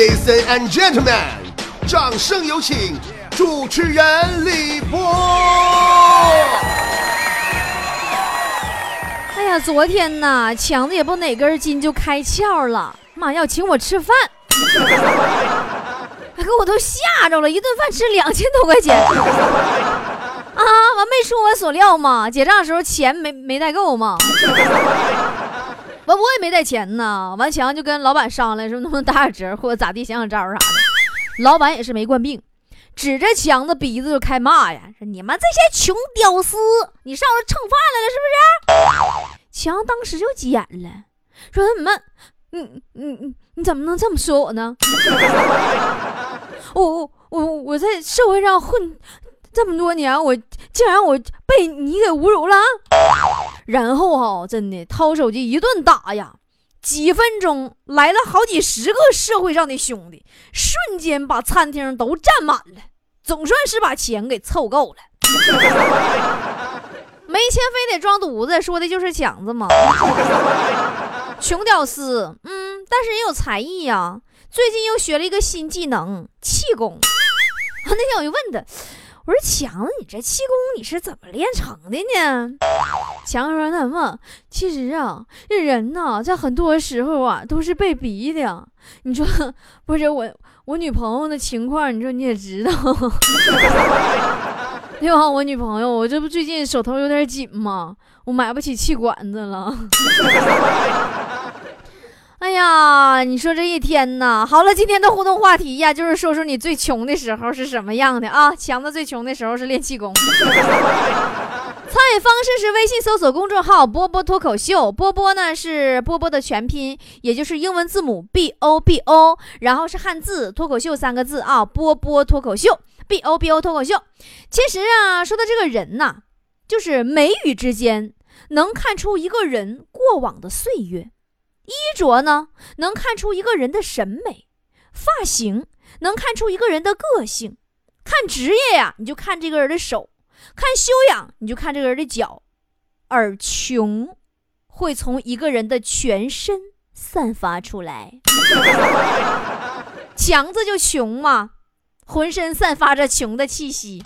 Ladies and gentlemen，掌声有请主持人李波。哎呀，昨天呐，强子也不哪根筋就开窍了，妈要请我吃饭，给我都吓着了，一顿饭吃两千多块钱。啊，完没出我所料吗？结账的时候钱没没带够吗？完我也没带钱呢。完强就跟老板商量说能不能打点折或者咋地，想想招啥的。老板也是没惯病，指着强子鼻子就开骂呀，说你们这些穷屌丝，你上这蹭饭来了是不是？强当时就急眼了，说怎么，你你你你怎么能这么说我呢？我我我我在社会上混。这么多年，我竟然我被你给侮辱了，然后哈，真的掏手机一顿打呀，几分钟来了好几十个社会上的兄弟，瞬间把餐厅都占满了，总算是把钱给凑够了。没钱非得装犊子，说的就是强子嘛。穷屌丝，嗯，但是也有才艺呀，最近又学了一个新技能气功。那天我就问他。我说强子，你这气功你是怎么练成的呢？强说：“那么，其实啊，这人呐，在很多时候啊，都是被逼的。你说，不是我，我女朋友的情况，你说你也知道，对吧？我女朋友，我这不最近手头有点紧吗？我买不起气管子了。”哎呀，你说这一天呐，好了，今天的互动话题呀，就是说说你最穷的时候是什么样的啊？强子最穷的时候是练气功。参与方式是微信搜索公众号“波波脱口秀”，波波呢是波波的全拼，也就是英文字母 B O B O，然后是汉字“脱口秀”三个字啊，波波脱口秀 B O B O 脱口秀。其实啊，说到这个人呐，就是眉宇之间能看出一个人过往的岁月。衣着呢，能看出一个人的审美；发型能看出一个人的个性；看职业呀，你就看这个人的手；看修养，你就看这个人的脚。而穷，会从一个人的全身散发出来。强子就穷嘛，浑身散发着穷的气息。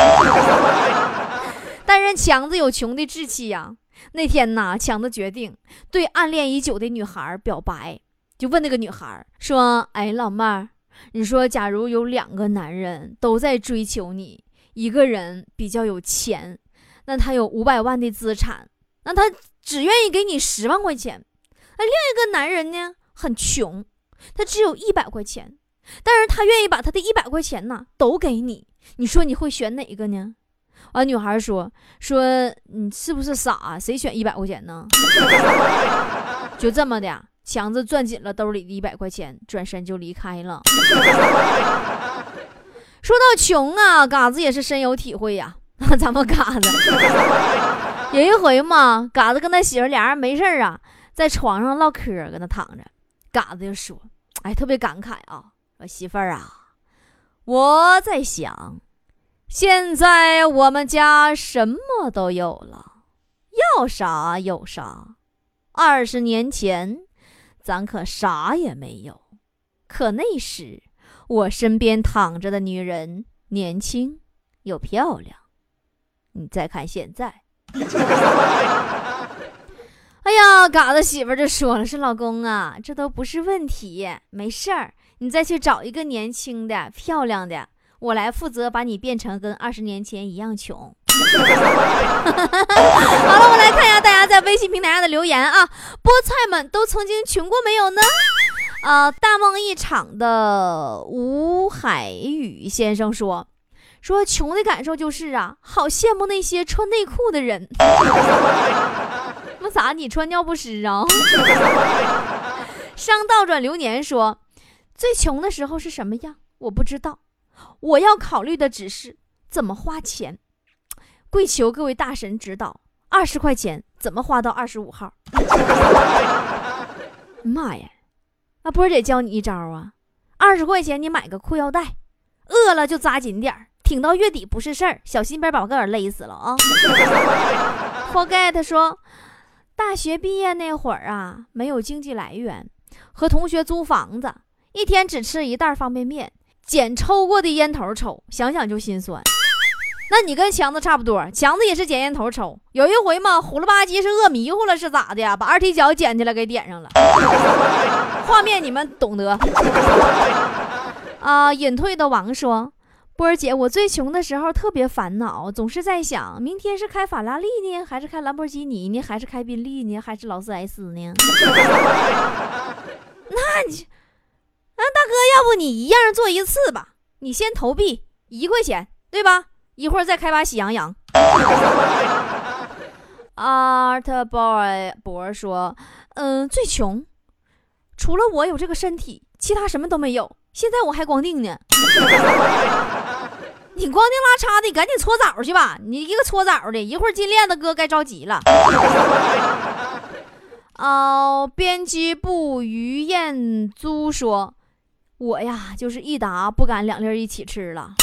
但是强子有穷的志气呀。那天呐，强子决定对暗恋已久的女孩表白，就问那个女孩说：“哎，老妹儿，你说，假如有两个男人都在追求你，一个人比较有钱，那他有五百万的资产，那他只愿意给你十万块钱；那另一个男人呢，很穷，他只有一百块钱，但是他愿意把他的一百块钱呢都给你，你说你会选哪个呢？”完，女孩说：“说你是不是傻？谁选一百块钱呢？” 就这么的，强子攥紧了兜里的一百块钱，转身就离开了。说到穷啊，嘎子也是深有体会呀。咱们嘎子有一回嘛，嘎子跟他媳妇俩人没事啊，在床上唠嗑，搁那躺着，嘎子就说：“哎，特别感慨啊，媳妇儿啊，我在想。”现在我们家什么都有了，要啥有啥。二十年前，咱可啥也没有。可那时，我身边躺着的女人年轻又漂亮。你再看现在，哎呀，嘎子媳妇就说了：“是老公啊，这都不是问题，没事儿，你再去找一个年轻的、漂亮的。”我来负责把你变成跟二十年前一样穷。好了，我来看一下大家在微信平台上的留言啊。菠菜们都曾经穷过没有呢？啊，大梦一场的吴海宇先生说，说穷的感受就是啊，好羡慕那些穿内裤的人。那咋你穿尿不湿啊？商倒转流年说，最穷的时候是什么样？我不知道。我要考虑的只是怎么花钱，跪求各位大神指导，二十块钱怎么花到二十五号？妈呀，那波姐教你一招啊，二十块钱你买个裤腰带，饿了就扎紧点儿，挺到月底不是事儿，小心别把个人勒死了啊！Forget 说，大学毕业那会儿啊，没有经济来源，和同学租房子。一天只吃一袋方便面，捡抽过的烟头抽，想想就心酸。那你跟强子差不多，强子也是捡烟头抽。有一回嘛，虎了吧唧是饿迷糊了是咋的呀？把二踢脚捡起来给点上了。画面你们懂得。啊，隐退的王说：“波儿姐，我最穷的时候特别烦恼，总是在想，明天是开法拉利呢，还是开兰博基尼呢，还是开宾利呢，还是劳斯莱斯呢？那你，那大哥，要不你一样做一次吧？你先投币一块钱，对吧？一会儿再开把喜羊羊。”Art Boy 博说：“嗯，最穷，除了我有这个身体，其他什么都没有。”现在我还光腚呢，你光腚拉碴的，你赶紧搓澡去吧。你一个搓澡的，一会儿金链子哥该着急了。哦，编辑部于彦租说：“我呀，就是一打不敢两粒一起吃了。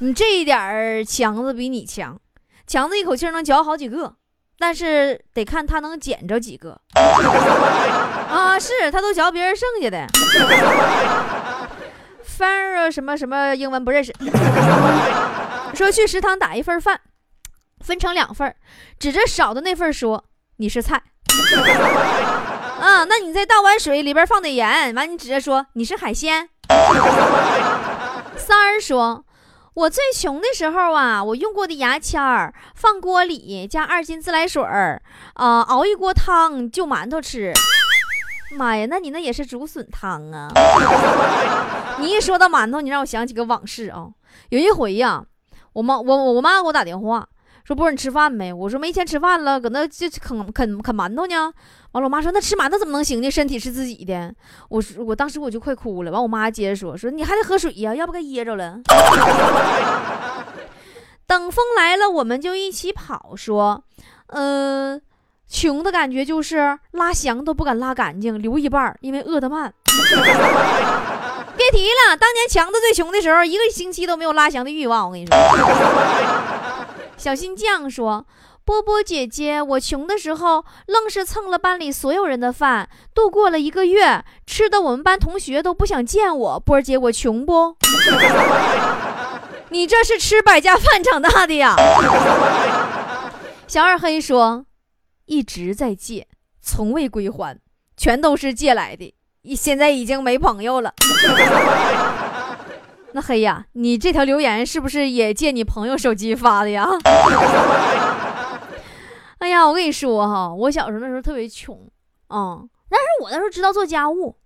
你这一点儿强子比你强，强子一口气能嚼好几个，但是得看他能捡着几个。啊，是他都嚼别人剩下的。”翻儿什么什么英文不认识，说去食堂打一份饭，分成两份，指着少的那份说你是菜，啊，那你再倒碗水，里边放点盐，完你指着说你是海鲜。三儿说，我最穷的时候啊，我用过的牙签儿放锅里加二斤自来水儿，啊，熬一锅汤就馒头吃。妈呀，那你那也是竹笋汤啊！你一说到馒头，你让我想起个往事啊。有一回呀，我妈我我妈给我打电话说：“波儿你吃饭没？”我说：“没钱吃饭了，搁那就啃啃啃馒头呢。”完了，我妈说：“那吃馒头怎么能行呢？身体是自己的。”我说：“我当时我就快哭了。”完，我妈接着说：“说你还得喝水呀，要不该噎着了。”等风来了，我们就一起跑。说：“嗯。”穷的感觉就是拉翔都不敢拉干净，留一半，因为饿得慢。别提了，当年强子最穷的时候，一个星期都没有拉翔的欲望。我跟你说，小新酱说：“波波姐姐，我穷的时候愣是蹭了班里所有人的饭，度过了一个月，吃的我们班同学都不想见我。波儿姐，我穷不？你这是吃百家饭长大的呀？”小二黑说。一直在借，从未归还，全都是借来的。现在已经没朋友了。那黑呀，你这条留言是不是也借你朋友手机发的呀？哎呀，我跟你说哈，我小时候那时候特别穷啊，但是我那时候知道做家务。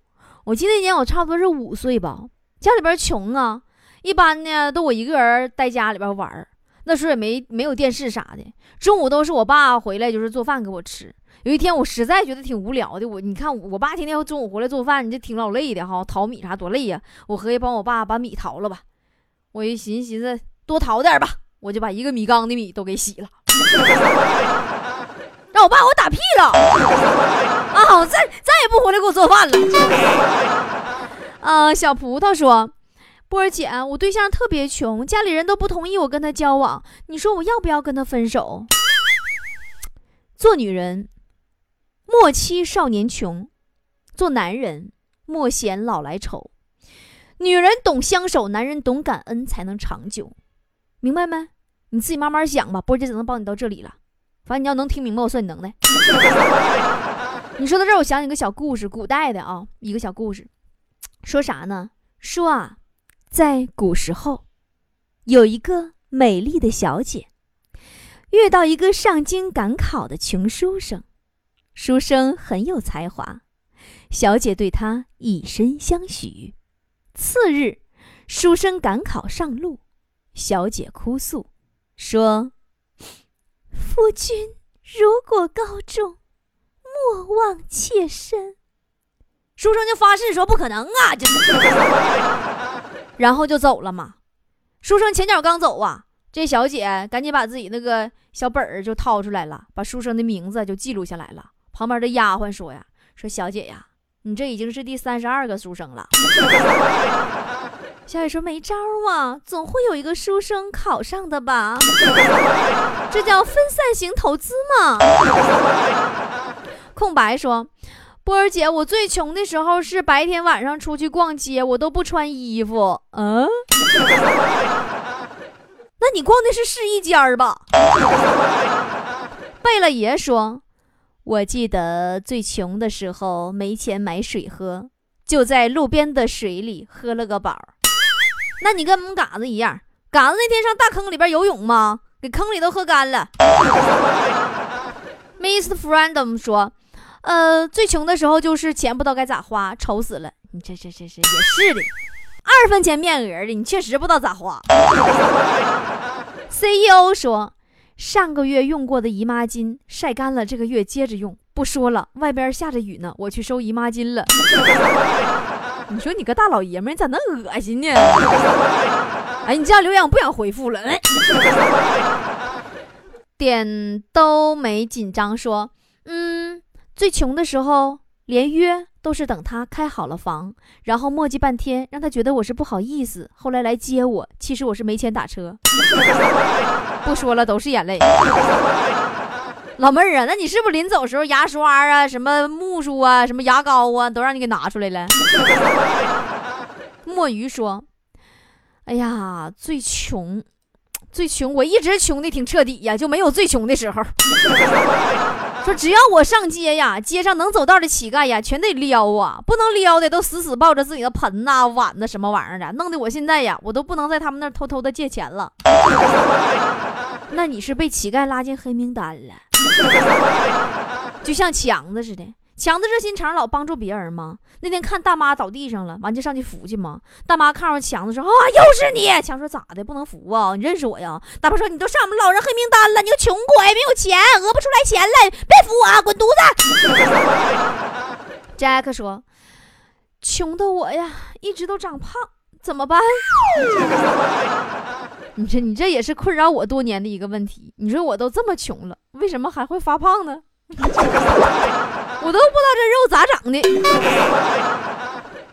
我记得那年我差不多是五岁吧，家里边穷啊，一般呢都我一个人在家里边玩那时候也没没有电视啥的，中午都是我爸回来就是做饭给我吃。有一天我实在觉得挺无聊的，我你看我爸天天中午回来做饭，你这挺老累的哈，淘米啥多累呀。我合计帮我爸把米淘了吧。我一寻思寻思多淘点吧，我就把一个米缸的米都给洗了，让我爸给我打屁了啊！再再也不回来给我做饭了。啊，小葡萄说。波儿姐，我对象特别穷，家里人都不同意我跟他交往。你说我要不要跟他分手？做女人，莫欺少年穷；做男人，莫嫌老来丑。女人懂相守，男人懂感恩，才能长久。明白没？你自己慢慢想吧。波姐只能帮你到这里了。反正你要能听明白，我算你能耐。你说到这儿，我想起个小故事，古代的啊，一个小故事，说啥呢？说啊。在古时候，有一个美丽的小姐，遇到一个上京赶考的穷书生。书生很有才华，小姐对他以身相许。次日，书生赶考上路，小姐哭诉说：“夫君如果高中，莫忘妾身。”书生就发誓说：“不可能啊！”就。然后就走了嘛。书生前脚刚走啊，这小姐赶紧把自己那个小本儿就掏出来了，把书生的名字就记录下来了。旁边的丫鬟说呀：“说小姐呀，你这已经是第三十二个书生了。”小姐说：“没招啊，总会有一个书生考上的吧？这叫分散型投资嘛。”空白说。波儿姐，我最穷的时候是白天晚上出去逛街，我都不穿衣服。嗯，那你逛的是试衣间儿吧？贝勒爷说，我记得最穷的时候没钱买水喝，就在路边的水里喝了个饱。那你跟我们嘎子一样，嘎子那天上大坑里边游泳吗？给坑里都喝干了。Miss Friendom 说。呃，最穷的时候就是钱不知道该咋花，愁死了。你这这这这也是的，二分钱面额的，你确实不知道咋花。CEO 说，上个月用过的姨妈巾晒干了，这个月接着用。不说了，外边下着雨呢，我去收姨妈巾了。你说你个大老爷们，你咋那恶心呢？哎，你这样留言我不想回复了。点都没紧张说，嗯。最穷的时候，连约都是等他开好了房，然后磨叽半天，让他觉得我是不好意思，后来来接我。其实我是没钱打车。不说了，都是眼泪。老妹儿啊，那你是不是临走时候牙刷啊、什么木梳啊、什么牙膏啊，都让你给拿出来了？墨鱼说：“哎呀，最穷，最穷，我一直穷的挺彻底呀，就没有最穷的时候。”说只要我上街呀，街上能走道的乞丐呀，全得撩啊，不能撩的都死死抱着自己的盆呐、碗呐什么玩意儿的，弄得我现在呀，我都不能在他们那儿偷偷的借钱了。那你是被乞丐拉进黑名单了，就像强子似的。强子热心肠，老帮助别人吗？那天看大妈倒地上了，完就上去扶去吗？大妈看着强子说：“啊，又是你！”强说：“咋的？不能扶啊？你认识我呀？”大妈说：“你都上我们老人黑名单了，你个穷鬼，没有钱，讹不出来钱来，别扶我啊，滚犊子！” Jack 说：“穷的我呀，一直都长胖，怎么办？”你这你这也是困扰我多年的一个问题。你说我都这么穷了，为什么还会发胖呢？我都不知道这肉咋长的。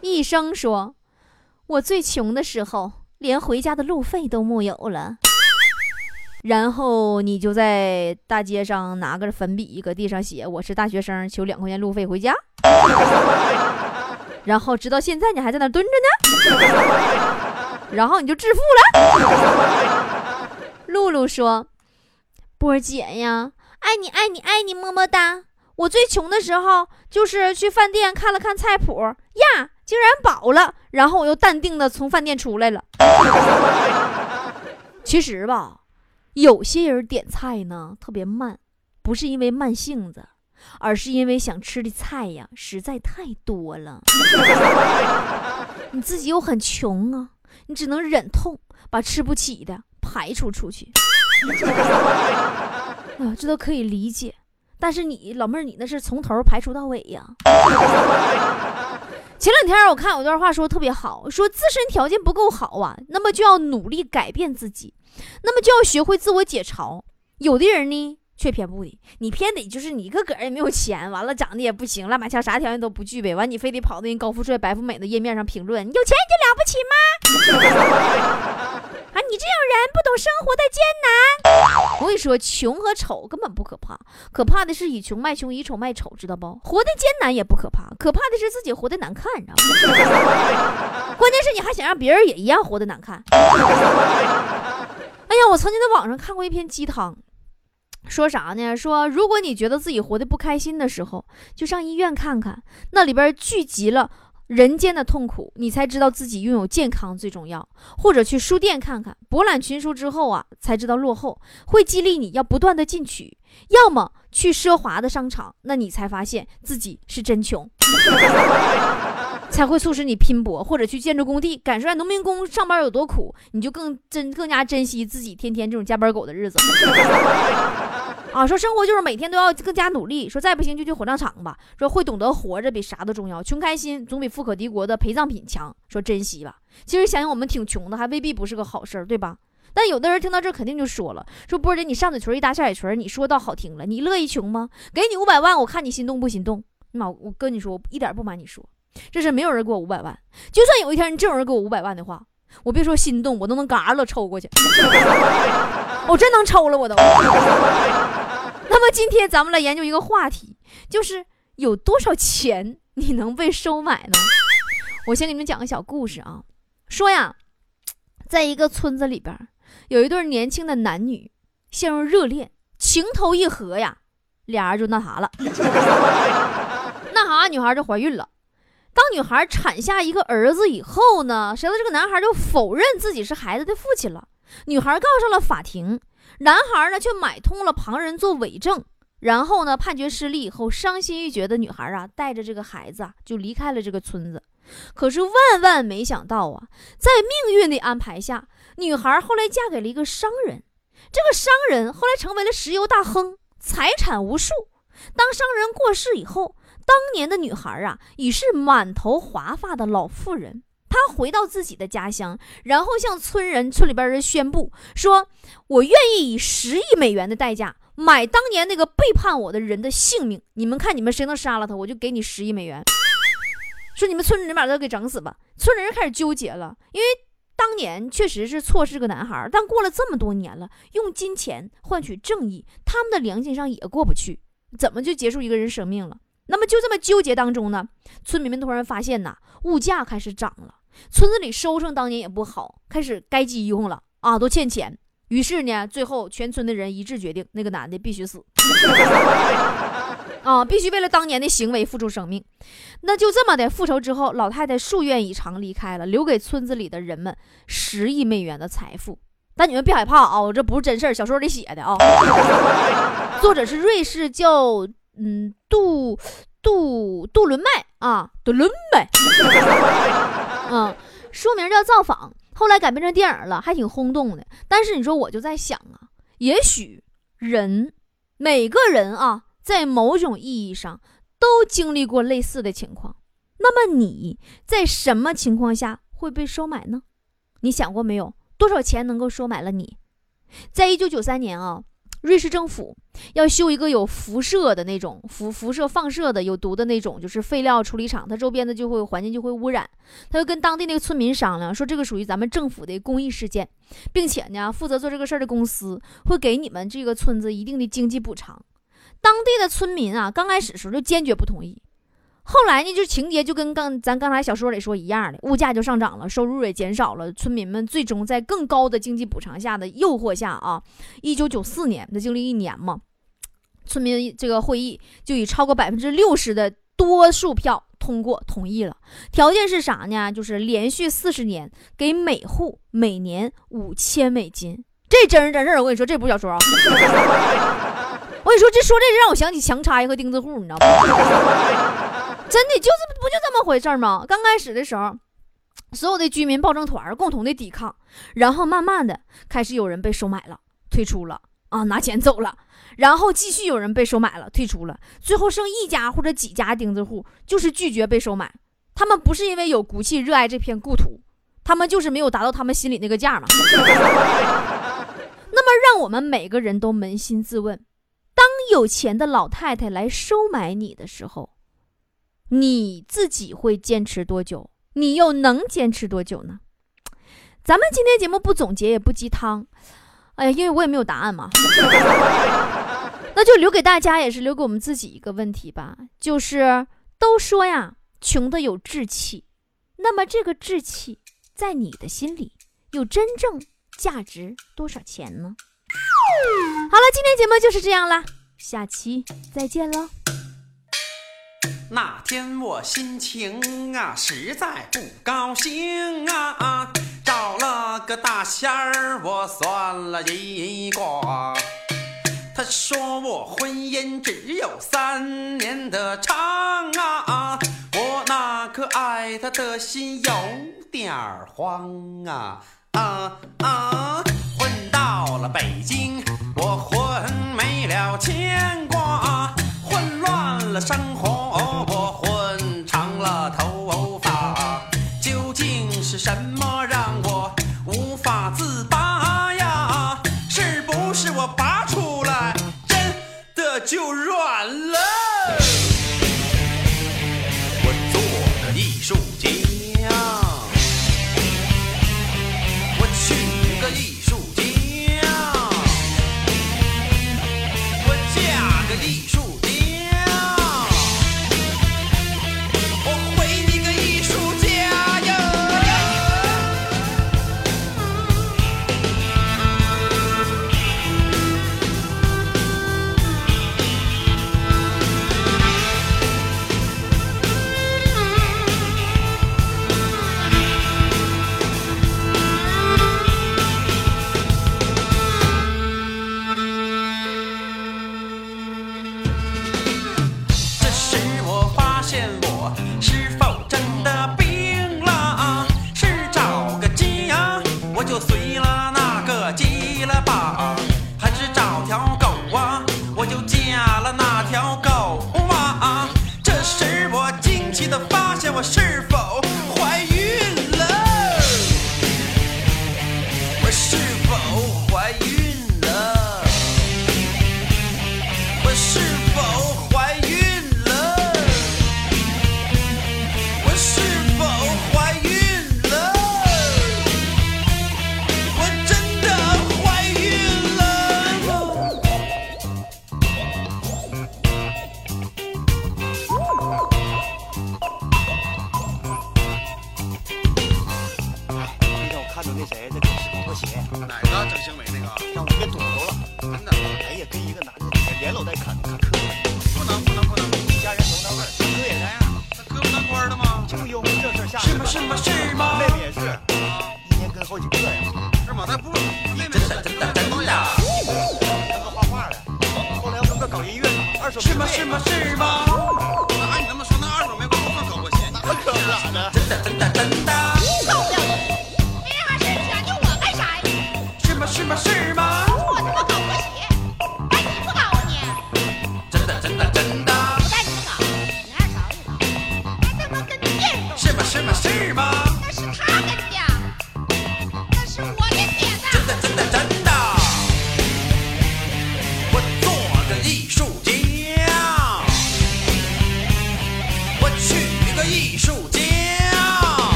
医生说，我最穷的时候，连回家的路费都木有了。然后你就在大街上拿个粉笔，搁地上写：“我是大学生，求两块钱路费回家。”然后直到现在，你还在那蹲着呢。然后你就致富了。露露说：“波姐呀。”爱你爱你爱你么么哒！我最穷的时候，就是去饭店看了看菜谱呀，竟然饱了，然后我又淡定的从饭店出来了。其实吧，有些人点菜呢特别慢，不是因为慢性子，而是因为想吃的菜呀实在太多了。你自己又很穷啊，你只能忍痛把吃不起的排除出去。啊，这都可以理解，但是你老妹儿，你那是从头排除到尾呀。前两天我看有段话说的特别好，说自身条件不够好啊，那么就要努力改变自己，那么就要学会自我解嘲。有的人呢却偏不的，你偏得就是你个个也没有钱，完了长得也不行，乱八七啥条件都不具备，完你非得跑到人高富帅、白富美的页面上评论，有钱你就了不起吗？啊，你这种人不懂生活的艰难。我跟你说，穷和丑根本不可怕，可怕的是以穷卖穷，以丑卖丑，知道不？活的艰难也不可怕，可怕的是自己活的难看，你知道吗？关键是你还想让别人也一样活的难看。哎呀，我曾经在网上看过一篇鸡汤，说啥呢？说如果你觉得自己活得不开心的时候，就上医院看看，那里边聚集了。人间的痛苦，你才知道自己拥有健康最重要。或者去书店看看，博览群书之后啊，才知道落后会激励你要不断的进取。要么去奢华的商场，那你才发现自己是真穷，才会促使你拼搏。或者去建筑工地，感受下农民工上班有多苦，你就更珍更加珍惜自己天天这种加班狗的日子。啊，说生活就是每天都要更加努力。说再不行就去火葬场吧。说会懂得活着比啥都重要。穷开心总比富可敌国的陪葬品强。说珍惜吧。其实想想我们挺穷的，还未必不是个好事儿，对吧？但有的人听到这肯定就说了：说波姐你上嘴唇一搭下嘴唇，你说倒好听了，你乐意穷吗？给你五百万，我看你心动不心动？妈，我跟你说，我一点不瞒你说，这是没有人给我五百万。就算有一天你真有人给我五百万的话，我别说心动，我都能嘎了抽过去。我真能抽了，我都。那么今天咱们来研究一个话题，就是有多少钱你能被收买呢？我先给你们讲个小故事啊，说呀，在一个村子里边，有一对年轻的男女陷入热恋，情投意合呀，俩人就那啥了，那啥，女孩就怀孕了。当女孩产下一个儿子以后呢，谁知道这个男孩就否认自己是孩子的父亲了。女孩告上了法庭，男孩呢却买通了旁人做伪证。然后呢，判决失利以后，伤心欲绝的女孩啊，带着这个孩子啊，就离开了这个村子。可是万万没想到啊，在命运的安排下，女孩后来嫁给了一个商人。这个商人后来成为了石油大亨，财产无数。当商人过世以后，当年的女孩啊，已是满头华发的老妇人。他回到自己的家乡，然后向村人、村里边人宣布说：“我愿意以十亿美元的代价买当年那个背叛我的人的性命。你们看，你们谁能杀了他，我就给你十亿美元。”说你们村里人把他给整死吧。村里人开始纠结了，因为当年确实是错失个男孩，但过了这么多年了，用金钱换取正义，他们的良心上也过不去。怎么就结束一个人生命了？那么就这么纠结当中呢，村民们突然发现呐，物价开始涨了，村子里收成当年也不好，开始该急用了啊，都欠钱。于是呢，最后全村的人一致决定，那个男的必须死。啊，必须为了当年的行为付出生命，那就这么的复仇之后，老太太夙愿以偿离开了，留给村子里的人们十亿美元的财富。但你们别害怕啊，我这不是真事儿，小说里写的啊。作者是瑞士叫嗯杜杜杜伦麦啊，杜伦麦，嗯，书名叫《造访》，后来改编成电影了，还挺轰动的。但是你说我就在想啊，也许人每个人啊。在某种意义上，都经历过类似的情况。那么你在什么情况下会被收买呢？你想过没有？多少钱能够收买了你？在一九九三年啊，瑞士政府要修一个有辐射的那种辐辐射放射的有毒的那种，就是废料处理厂，它周边的就会环境就会污染。他就跟当地那个村民商量，说这个属于咱们政府的公益事件，并且呢，负责做这个事儿的公司会给你们这个村子一定的经济补偿。当地的村民啊，刚开始时候就坚决不同意，后来呢，就情节就跟刚咱刚才小说里说一样的，物价就上涨了，收入也减少了，村民们最终在更高的经济补偿下的诱惑下啊，一九九四年，那经历一年嘛，村民这个会议就以超过百分之六十的多数票通过同意了，条件是啥呢？就是连续四十年给每户每年五千美金，这真是真事儿，我跟你说，这不是小说啊。我跟你说，这说这让我想起强拆和钉子户，你知道吗？真的就是不就这么回事吗？刚开始的时候，所有的居民暴政团共同的抵抗，然后慢慢的开始有人被收买了，退出了啊，拿钱走了，然后继续有人被收买了，退出了，最后剩一家或者几家钉子户，就是拒绝被收买。他们不是因为有骨气热爱这片故土，他们就是没有达到他们心里那个价嘛。那么，让我们每个人都扪心自问。当有钱的老太太来收买你的时候，你自己会坚持多久？你又能坚持多久呢？咱们今天节目不总结也不鸡汤，哎呀，因为我也没有答案嘛，那就留给大家，也是留给我们自己一个问题吧。就是都说呀，穷的有志气，那么这个志气在你的心里又真正价值多少钱呢？好了，今天节目就是这样了，下期再见喽。那天我心情啊实在不高兴啊，找了个大仙儿，我算了一卦。他说我婚姻只有三年的长啊，我那颗爱他的心有点慌啊啊啊！混到了北京，我混没了牵挂，生活，我混长了头发，究竟是什么让我无法自拔呀？是不是我拔出来真的就软了？我做个艺术家，我娶个艺术家，我嫁个。艺术，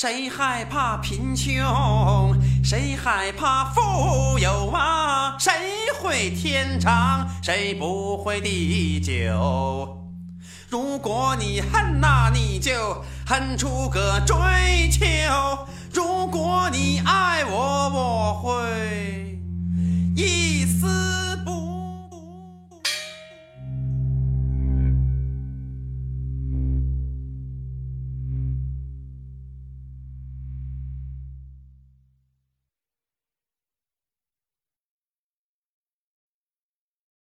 谁害怕贫穷？谁害怕富有啊？谁会天长？谁不会地久？如果你恨那你就恨出个追求。如果你爱我我会。一